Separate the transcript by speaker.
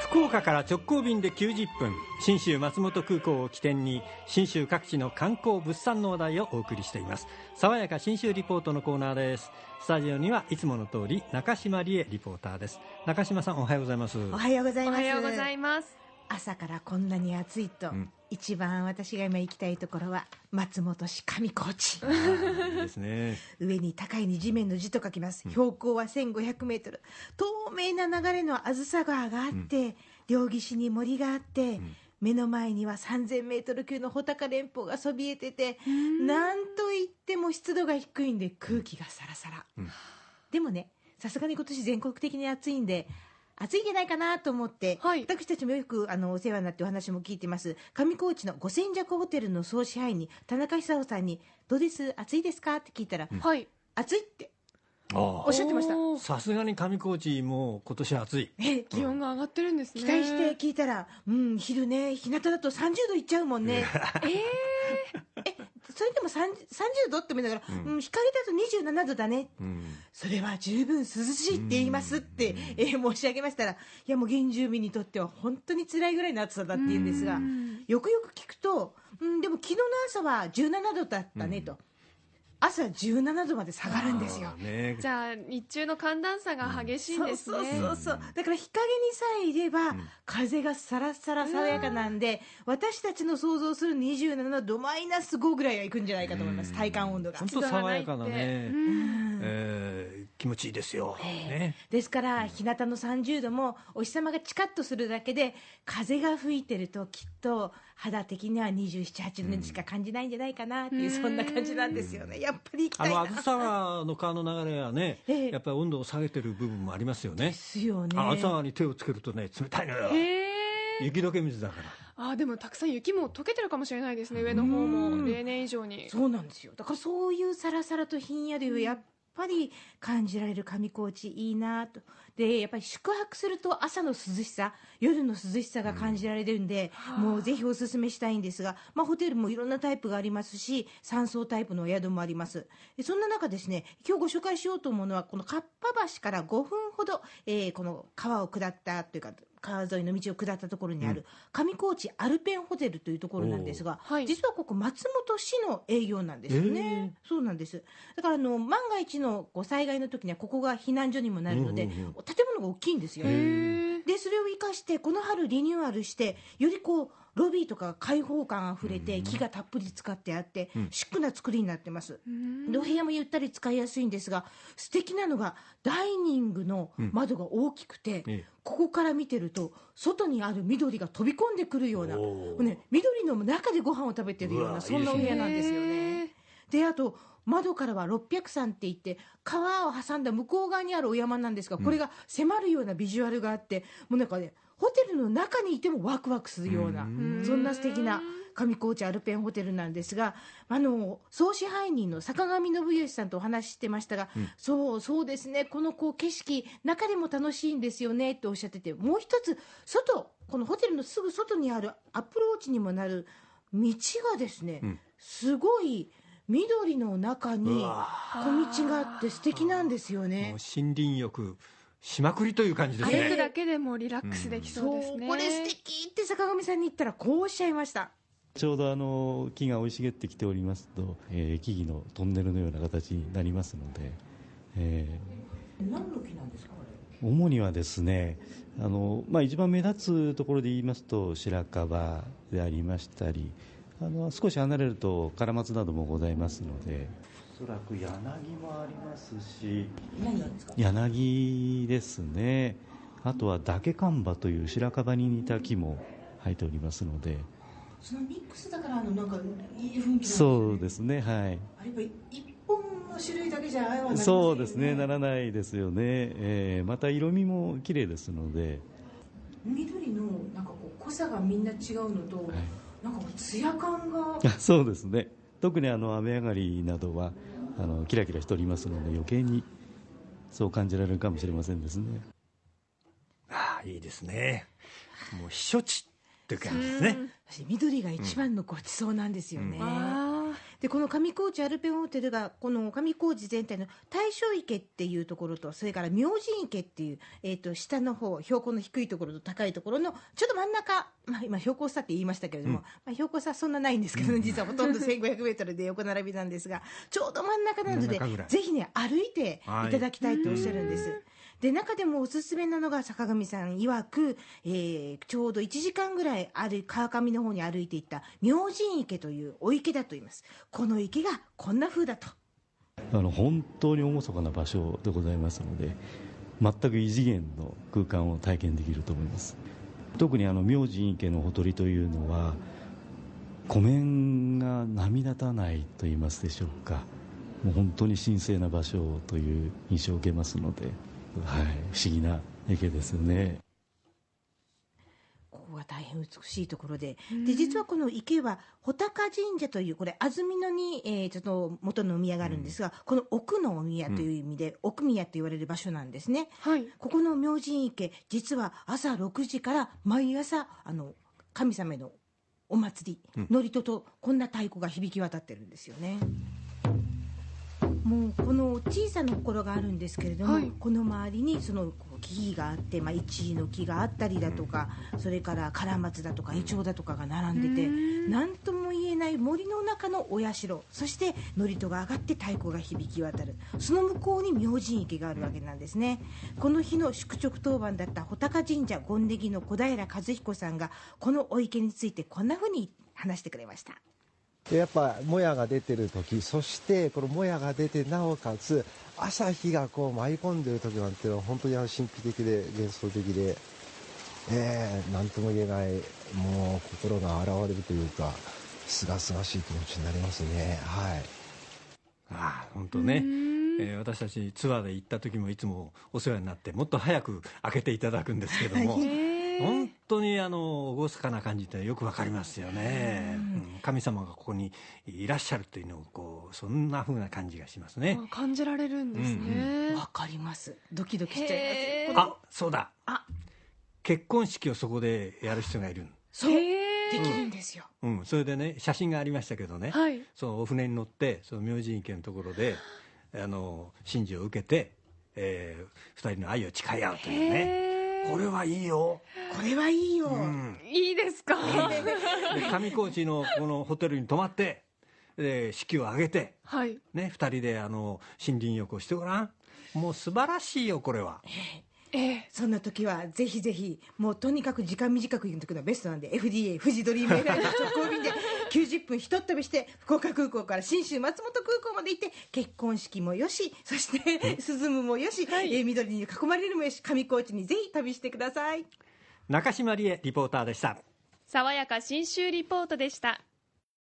Speaker 1: 福岡から直行便で90分信州松本空港を起点に信州各地の観光物産の話題をお送りしています。爽やか信州リポートのコーナーです。スタジオにはいつもの通り中島理恵リポーターです。中島さんおはようございます。
Speaker 2: おはようございます。
Speaker 3: おはようございます。
Speaker 2: 朝からこんなに暑いと、
Speaker 1: ん
Speaker 2: 一番私が今行きたいところは松本市上高地。
Speaker 1: ですね。
Speaker 2: 上に高いに地面の字と書きます、標高は1500メートル。透明な流れのあずさ川があって、両岸に森があって、目の前には3000メートル級の穂高連峰がそびえてて、なんといっても湿度が低いんで空気がサラサラ、
Speaker 1: ん。
Speaker 2: でもねさすがに今年全国的に暑いんで暑いんじゃないかなと思って、
Speaker 3: はい。
Speaker 2: 私たちもよくあのお世話になってお話も聞いてます。上高地の五千弱ホテルの総支配人田中久夫さんに「どうです？暑いですか?」って聞いたら「
Speaker 3: はい。
Speaker 2: 暑い」って。
Speaker 1: あ
Speaker 2: おっしゃってました。
Speaker 1: さすがに上高地も今年暑い。
Speaker 2: え
Speaker 3: 気温が上がってるんですね。
Speaker 2: 期待して聞いたら「うん昼ね。日向だと30度いっちゃうもんね」え それでも 30, 30度って思いながら、うん。光だと27度だね。
Speaker 1: うん
Speaker 2: それは十分涼しいって言いますって、えー申し上げましたらいやもう原住民にとっては本当に辛いぐらいの暑さだって言うんですがよくよく聞くと、うん、でも昨日の朝は17度だったねと、朝17度まで下がるんですよ。
Speaker 1: ね。
Speaker 3: じゃあ日中の寒暖差が激しいんですね、
Speaker 2: そうそうそうそう。だから日陰にさえいれば、風がさらさら爽やかなんで、私たちの想像する27度マイナス5ぐらいはいくんじゃないかと思います、体感温度が
Speaker 1: 本当爽やかなね、
Speaker 3: うん
Speaker 1: えー気持ちいいですよ、ね
Speaker 2: ですから日向の30度もお日様がチカッとするだけで風が吹いてるときっと肌的には278度にしか感じないんじゃないかなっていう、そんな感じなんですよね。やっぱり行きたいな。
Speaker 1: あのあずさ川の川の流れはね、
Speaker 2: ええ。
Speaker 1: やっぱり温度を下げてる部分もありますよね。
Speaker 2: ですよね。
Speaker 1: ああずさ川に手をつけるとね冷たいのよ。
Speaker 3: へえ。
Speaker 1: 雪解け水だから。
Speaker 3: あでもたくさん雪も溶けてるかもしれないですね上の方も。例年以上に。
Speaker 2: そうなんですよ。だからそういうさらさらとひんやりをやっぱり感じられる上高地いいなとでやっぱり宿泊すると朝の涼しさ夜の涼しさが感じられるんで、もうぜひおすすめしたいんですが、まあ、ホテルもいろんなタイプがありますし山荘タイプのお宿もあります。でそんな中ですね今日ご紹介しようと思うのはこのかっぱ橋から5分ほど、えーこの川を下ったというか川沿いの道を下ったところにある上高地アルペンホテルというところなんですが、
Speaker 3: はい。
Speaker 2: 実はここ松本市の営業なんですよね、そうなんです。だからあの万が一のこう災害の時にはここが避難所にもなるので、
Speaker 1: うんうんうん
Speaker 2: 建物が大きいんですよ、でそれを生かしてこの春リニューアルしてよりこうロビーとか開放感あふれて木がたっぷり使ってあって、シックな作りになってます、でお部屋もゆったり使いやすいんですが素敵なのがダイニングの窓が大きくて、
Speaker 1: ええ。
Speaker 2: ここから見てると外にある緑が飛び込んでくるような、ね、緑の中でご飯を食べてるようなそんなお部屋なんですよね。であと窓からは600山って言って川を挟んだ向こう側にあるお山なんですがこれが迫るようなビジュアルがあってもうなんかねホテルの中にいてもワクワクするようなそんな素敵な上高地アルペンホテルなんですがあの総支配人の坂上信義さんとお話ししてましたが、そうそうですねこのこう景色中でも楽しいんですよねっておっしゃっててもう一つ外このホテルのすぐ外にあるアプローチにもなる道がですね、すごい緑の中に小道があって素敵なんですよね。
Speaker 1: 森林浴しまくりという感じですね。
Speaker 3: 歩くだけでもリラックスできそうですね、
Speaker 2: これ素敵。って坂上さんに言ったらこうおっしゃいました。
Speaker 4: ちょうどあの木が生い茂ってきておりますと、えー木々のトンネルのような形になりますので、え
Speaker 2: 何の木なんですかこれ？
Speaker 4: ー主にはですねあの、まあ、一番目立つところで言いますと白樺でありましたりあの少し離れるとカラマツなどもございますので。おそらく柳もありますし。
Speaker 2: 何なんですか？
Speaker 4: 柳ですね。あとはダケカンバという白樺に似た木も生えておりますので。
Speaker 2: そのミックスだからあのなんかいい雰囲気なんです
Speaker 4: そうですねはい。
Speaker 2: あれやっぱり一本の種類だけじゃあああはなりませんよ
Speaker 4: そうですねならないですよね、えーまた色味も綺麗ですので。
Speaker 2: 緑のなんかこう濃さがみんな違うのと、なんかこう艶感が。
Speaker 4: あ そうですね。特にあの雨上がりなどはあのキラキラしておりますので余計にそう感じられるかもしれませんですね。
Speaker 1: ああいいですね。もう避暑地っていう感じですね。
Speaker 2: 私緑が一番のごちそうなんですよね、
Speaker 3: あ
Speaker 2: でこの上高地アルペンホテルがこの上高地全体の大正池っていうところとそれから明神池っていう、えー、と下の方標高の低いところと高いところのちょっと真ん中、まあ、今標高差って言いましたけれども、
Speaker 1: うん。
Speaker 2: まあ、標高差そんなないんですけど、ね、実はほとんど1500メートルで横並びなんですがちょうど真ん中なのでぜひね歩いてい。ただきたいとおっしゃるんです。で中でもおすすめなのが坂上さん曰く、えーちょうど1時間ぐらい歩い川上の方に歩いていった明神池というお池だと言います。この池がこんな風だと。
Speaker 4: あの本当に厳かな場所でございますので全く異次元の空間を体験できると思います。特にあの明神池のほとりというのは湖面が波立たないと言いますでしょうか。もう本当に神聖な場所という印象を受けますので、不思議な池ですよね。
Speaker 2: ここが大変美しいところで。で実はこの池は穂高神社というこれ安曇野に、えーちょっと元のお宮があるんですが、この奥のお宮という意味で、奥宮と言われる場所なんですね。
Speaker 3: はい。
Speaker 2: ここの明神池実は朝6時から毎朝あの神様へのお祭り、
Speaker 1: うん。
Speaker 2: 祝詞とこんな太鼓が響き渡ってるんですよねもうこの小さな心があるんですけれども、
Speaker 3: はい。
Speaker 2: この周りにその木々があって、まあ、一位の木があったりだとか、それからカラマツだとかイチョウだとかが並んでて何とも言えない森の中のお社そして祝詞が上がって太鼓が響き渡る。その向こうに明神池があるわけなんですね。この日の宿直当番だった穂高神社権ネギの小平和彦さんがこのお池についてこんなふうに話してくれました
Speaker 5: でやっぱもやが出てる時そしてこのもやが出てなおかつ朝日がこう舞い込んでる時なんていうのは本当にあの神秘的で幻想的でえー、なんとも言えないもう心が洗われるというかすがすがしい気持ちになりますね。はい。
Speaker 1: ああ本当ね、えー私たちツアーで行った時もいつもお世話になってもっと早く開けていただくんですけども、本当にあの厳かな感じってよくわかりますよね、うん。神様がここにいらっしゃるというのをこうそんな風な感じがしますね。
Speaker 3: あ感じられるんですね、
Speaker 2: わかります。ドキドキしちゃいます
Speaker 1: あそうだ。
Speaker 2: あ。
Speaker 1: 結婚式をそこでやる人がいる、
Speaker 2: そう。できるんですよ、
Speaker 1: うん、それでね写真がありましたけどね、
Speaker 3: はい。
Speaker 1: そのお船に乗ってその明神池のところであの神事を受けて、えー、2人の愛を誓い合うというね。
Speaker 3: へー
Speaker 1: これはいいよ、
Speaker 2: これはいいよ、
Speaker 1: うん、
Speaker 3: いいですか、
Speaker 1: で上高地のこのホテルに泊まってで式を挙げて、
Speaker 3: はい。
Speaker 1: ね、2人であの森林浴をしてごらん。もう素晴らしいよこれは。
Speaker 3: ええ。
Speaker 2: そんな時はぜひぜひもうとにかく時間短く行くのがベストなんで FDA 富士ドリームエアラの直行便で90分ひとっ飛びして福岡空港から信州松本空港まで行って結婚式もよしそして涼むもよし、えー緑に囲まれるもよし上高地にぜひ旅してください。
Speaker 1: 中島理恵リポーターでした。
Speaker 6: 爽やか新州リポートでした